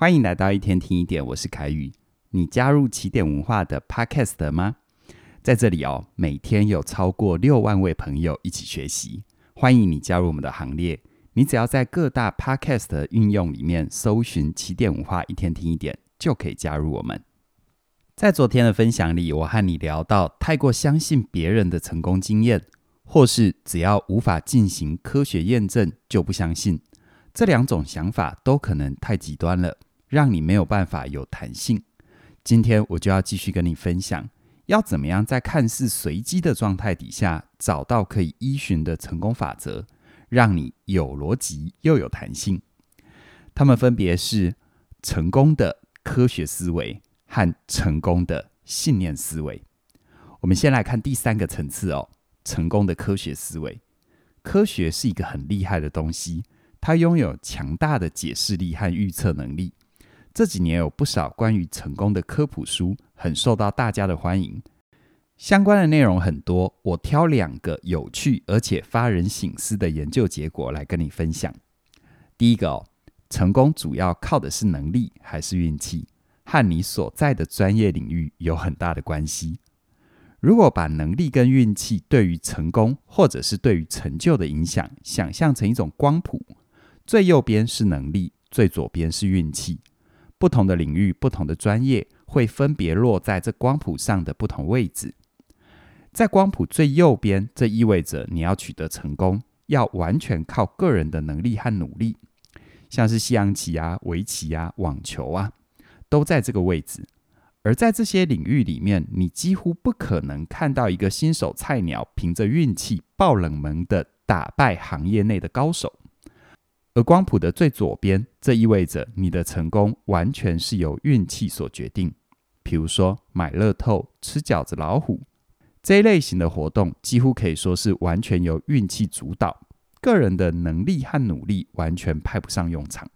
欢迎来到一天听一点，我是凯宇。你加入起点文化的 Podcast 了吗？在这里哦，每天有超过六万位朋友一起学习，欢迎你加入我们的行列。你只要在各大 Podcast 的应用里面搜寻起点文化一天听一点，就可以加入我们。在昨天的分享里，我和你聊到太过相信别人的成功经验，或是只要无法进行科学验证就不相信，这两种想法都可能太极端了，让你没有办法有弹性。今天我就要继续跟你分享，要怎么样在看似随机的状态底下，找到可以依循的成功法则，让你有逻辑又有弹性。它们分别是成功的科学思维和成功的信念思维。我们先来看第三个层次哦，成功的科学思维。科学是一个很厉害的东西，它拥有强大的解释力和预测能力。这几年有不少关于成功的科普书，很受到大家的欢迎。相关的内容很多，我挑两个有趣而且发人省思的研究结果来跟你分享。第一个哦，成功主要靠的是能力还是运气？和你所在的专业领域有很大的关系。如果把能力跟运气对于成功或者是对于成就的影响，想象成一种光谱，最右边是能力，最左边是运气。不同的领域、不同的专业会分别落在这光谱上的不同位置。在光谱最右边，这意味着你要取得成功，要完全靠个人的能力和努力。像是西洋棋啊、围棋啊、网球啊，都在这个位置。而在这些领域里面，你几乎不可能看到一个新手菜鸟凭着运气爆冷门的打败行业内的高手。而光谱的最左边，这意味着你的成功完全是由运气所决定。比如说买乐透、吃饺子老虎这一类型的活动，几乎可以说是完全由运气主导，个人的能力和努力完全派不上用场。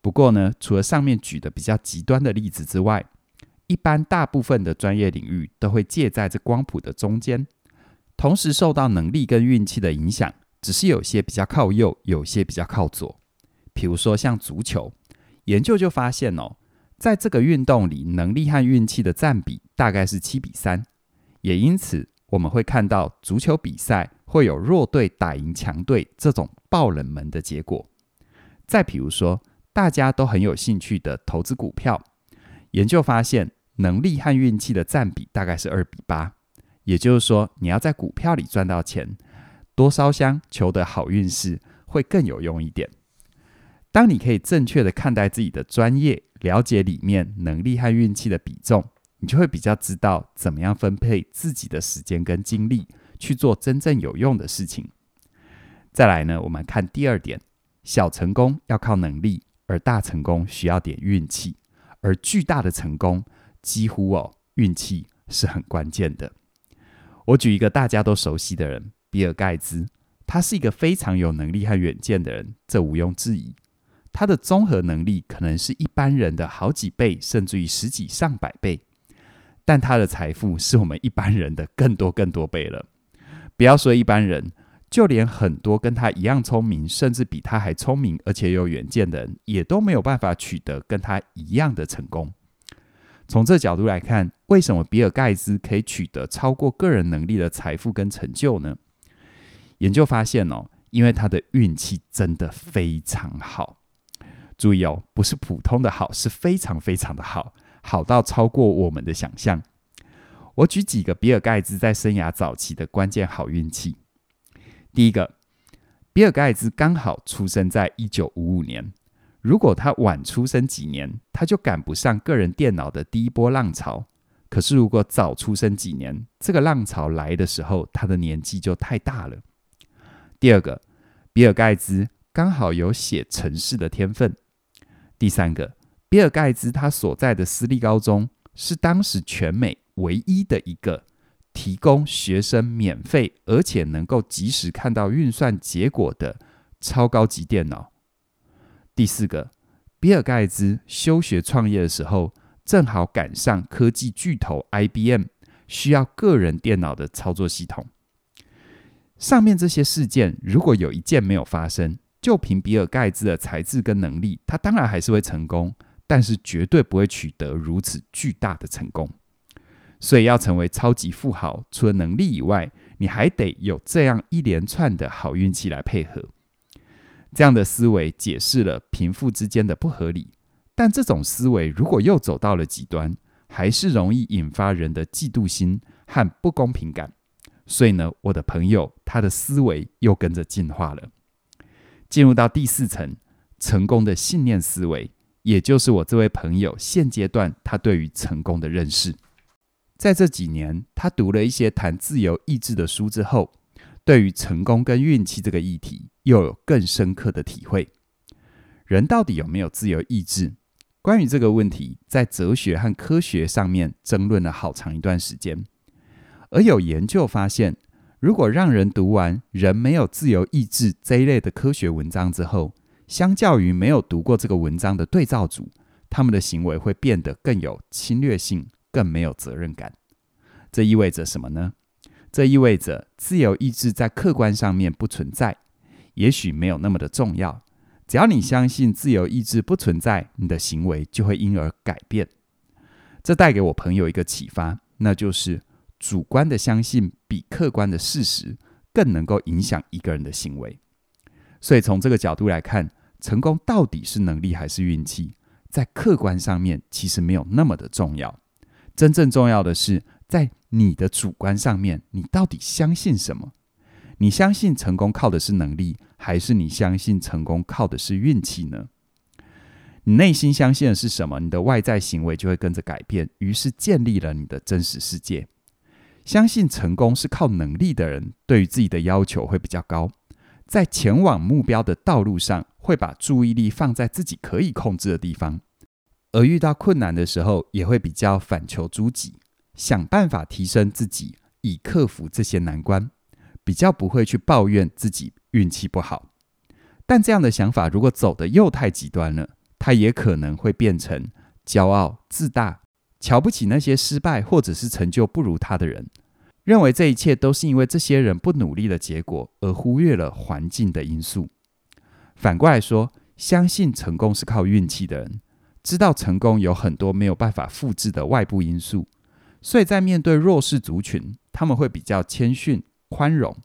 不过呢，除了上面举的比较极端的例子之外，一般大部分的专业领域都会介在这光谱的中间，同时受到能力跟运气的影响。只是有些比较靠右，有些比较靠左。比如说像足球，研究就发现哦，在这个运动里，能力和运气的占比大概是七比三。也因此，我们会看到足球比赛会有弱队打赢强队这种爆冷门的结果。再比如说，大家都很有兴趣的投资股票，研究发现能力和运气的占比大概是二比八。也就是说，你要在股票里赚到钱。多烧香求得好运势会更有用一点。当你可以正确的看待自己的专业，了解里面能力和运气的比重，你就会比较知道怎么样分配自己的时间跟精力去做真正有用的事情。再来呢，我们看第二点：小成功要靠能力，而大成功需要点运气，而巨大的成功几乎哦，运气是很关键的。我举一个大家都熟悉的人。比尔盖茨，他是一个非常有能力和远见的人，这毋庸置疑。他的综合能力可能是一般人的好几倍，甚至于十几上百倍。但他的财富是我们一般人的更多更多倍了。不要说一般人，就连很多跟他一样聪明，甚至比他还聪明而且有远见的人，也都没有办法取得跟他一样的成功。从这角度来看，为什么比尔盖茨可以取得超过个人能力的财富跟成就呢？研究发现哦，因为他的运气真的非常好。注意哦，不是普通的好，是非常非常的好，好到超过我们的想象。我举几个比尔盖茨在生涯早期的关键好运气。第一个，比尔盖茨刚好出生在一九五五年，如果他晚出生几年，他就赶不上个人电脑的第一波浪潮。可是如果早出生几年，这个浪潮来的时候，他的年纪就太大了。第二个，比尔盖茨刚好有写程式的天分。第三个，比尔盖茨他所在的私立高中是当时全美唯一的一个提供学生免费而且能够及时看到运算结果的超高级电脑。第四个，比尔盖茨休学创业的时候，正好赶上科技巨头 IBM 需要个人电脑的操作系统。上面这些事件，如果有一件没有发生，就凭比尔盖茨的才智跟能力，他当然还是会成功，但是绝对不会取得如此巨大的成功。所以要成为超级富豪，除了能力以外，你还得有这样一连串的好运气来配合。这样的思维解释了贫富之间的不合理，但这种思维如果又走到了极端，还是容易引发人的嫉妒心和不公平感。所以呢，我的朋友他的思维又跟着进化了，进入到第四层，成功的信念思维，也就是我这位朋友现阶段他对于成功的认识。在这几年，他读了一些谈自由意志的书之后，对于成功跟运气这个议题又有更深刻的体会。人到底有没有自由意志？关于这个问题，在哲学和科学上面争论了好长一段时间。而有研究发现，如果让人读完“人没有自由意志”这一类的科学文章之后，相较于没有读过这个文章的对照组，他们的行为会变得更有侵略性。更没有责任感，这意味着什么呢？这意味着自由意志在客观上面不存在，也许没有那么的重要。只要你相信自由意志不存在，你的行为就会因而改变。这带给我朋友一个启发，那就是主观的相信比客观的事实更能够影响一个人的行为。所以从这个角度来看，成功到底是能力还是运气，在客观上面其实没有那么的重要。真正重要的是，在你的主观上面，你到底相信什么？你相信成功靠的是能力，还是你相信成功靠的是运气呢？你内心相信的是什么，你的外在行为就会跟着改变，于是建立了你的真实世界。相信成功是靠能力的人，对于自己的要求会比较高，在前往目标的道路上，会把注意力放在自己可以控制的地方。而遇到困难的时候，也会比较反求诸己，想办法提升自己，以克服这些难关，比较不会去抱怨自己运气不好。但这样的想法如果走得又太极端了，他也可能会变成骄傲自大，瞧不起那些失败或者是成就不如他的人，认为这一切都是因为这些人不努力的结果，而忽略了环境的因素。反过来说，相信成功是靠运气的人。知道成功有很多没有办法复制的外部因素，所以在面对弱势族群，他们会比较谦逊、宽容，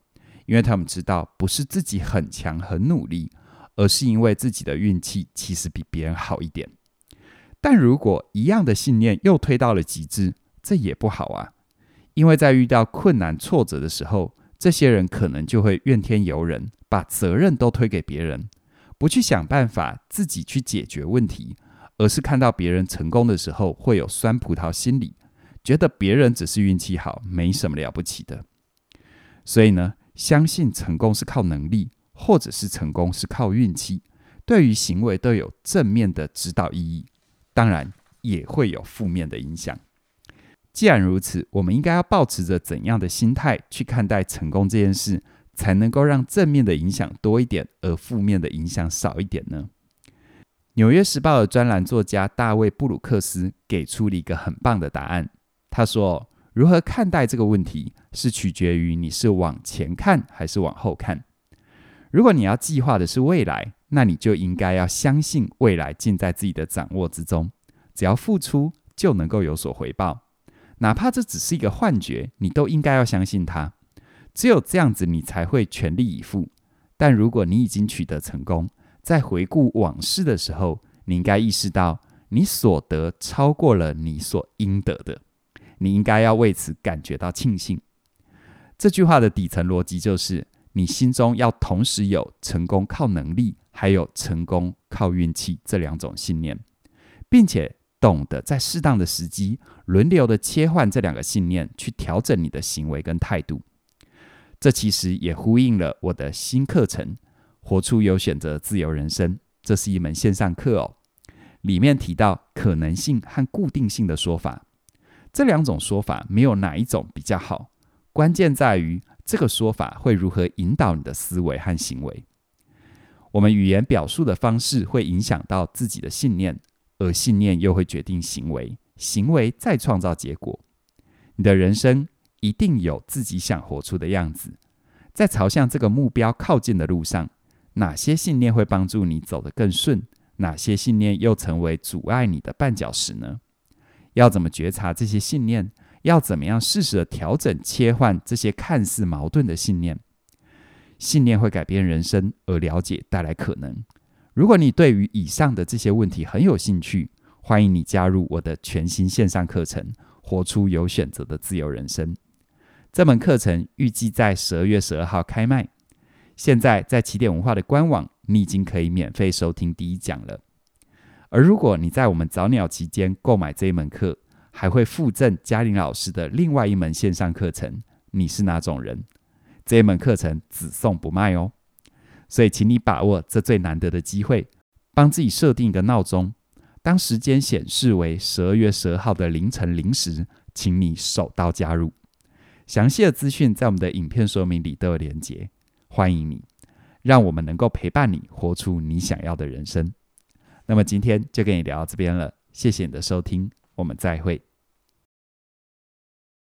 因为他们知道不是自己很强、很努力，而是因为自己的运气其实比别人好一点。但如果一样的信念又推到了极致，这也不好啊，因为在遇到困难、挫折的时候，这些人可能就会怨天尤人，把责任都推给别人，不去想办法自己去解决问题。而是看到别人成功的时候，会有酸葡萄心理，觉得别人只是运气好，没什么了不起的。所以呢，相信成功是靠能力，或者是成功是靠运气，对于行为都有正面的指导意义，当然也会有负面的影响。既然如此，我们应该要抱持着怎样的心态去看待成功这件事，才能够让正面的影响多一点，而负面的影响少一点呢？《纽约时报》的专栏作家大卫·布鲁克斯给出了一个很棒的答案。他说：“如何看待这个问题，是取决于你是往前看还是往后看。如果你要计划的是未来，那你就应该要相信未来尽在自己的掌握之中，只要付出就能够有所回报，哪怕这只是一个幻觉，你都应该要相信它。只有这样子，你才会全力以赴。但如果你已经取得成功，在回顾往事的时候，你应该意识到，你所得超过了你所应得的，你应该要为此感觉到庆幸。这句话的底层逻辑就是，你心中要同时有成功靠能力，还有成功靠运气这两种信念，并且懂得在适当的时机轮流的切换这两个信念，去调整你的行为跟态度。这其实也呼应了我的新课程。活出有选择自由人生，这是一门线上课哦。里面提到可能性和固定性的说法，这两种说法没有哪一种比较好，关键在于这个说法会如何引导你的思维和行为。我们语言表述的方式会影响到自己的信念，而信念又会决定行为，行为再创造结果。你的人生一定有自己想活出的样子，在朝向这个目标靠近的路上。哪些信念会帮助你走得更顺，哪些信念又成为阻碍你的绊脚石呢？要怎么觉察这些信念？要怎么样适时的调整、切换这些看似矛盾的信念？信念会改变人生，而了解带来可能。如果你对于以上的这些问题很有兴趣，欢迎你加入我的全新线上课程《活出有选择的自由人生》。这门课程预计在十二月十二号开卖。现在在起点文化的官网，你已经可以免费收听第一讲了。而如果你在我们早鸟期间购买这一门课，还会附赠嘉玲老师的另外一门线上课程。你是哪种人？这一门课程只送不卖哦。所以，请你把握这最难得的机会，帮自己设定一个闹钟。当时间显示为十二月十二号的凌晨零时，请你手刀加入。详细的资讯在我们的影片说明里都有连结，欢迎你，让我们能够陪伴你活出你想要的人生。那么今天就跟你聊到这边了，谢谢你的收听，我们再会。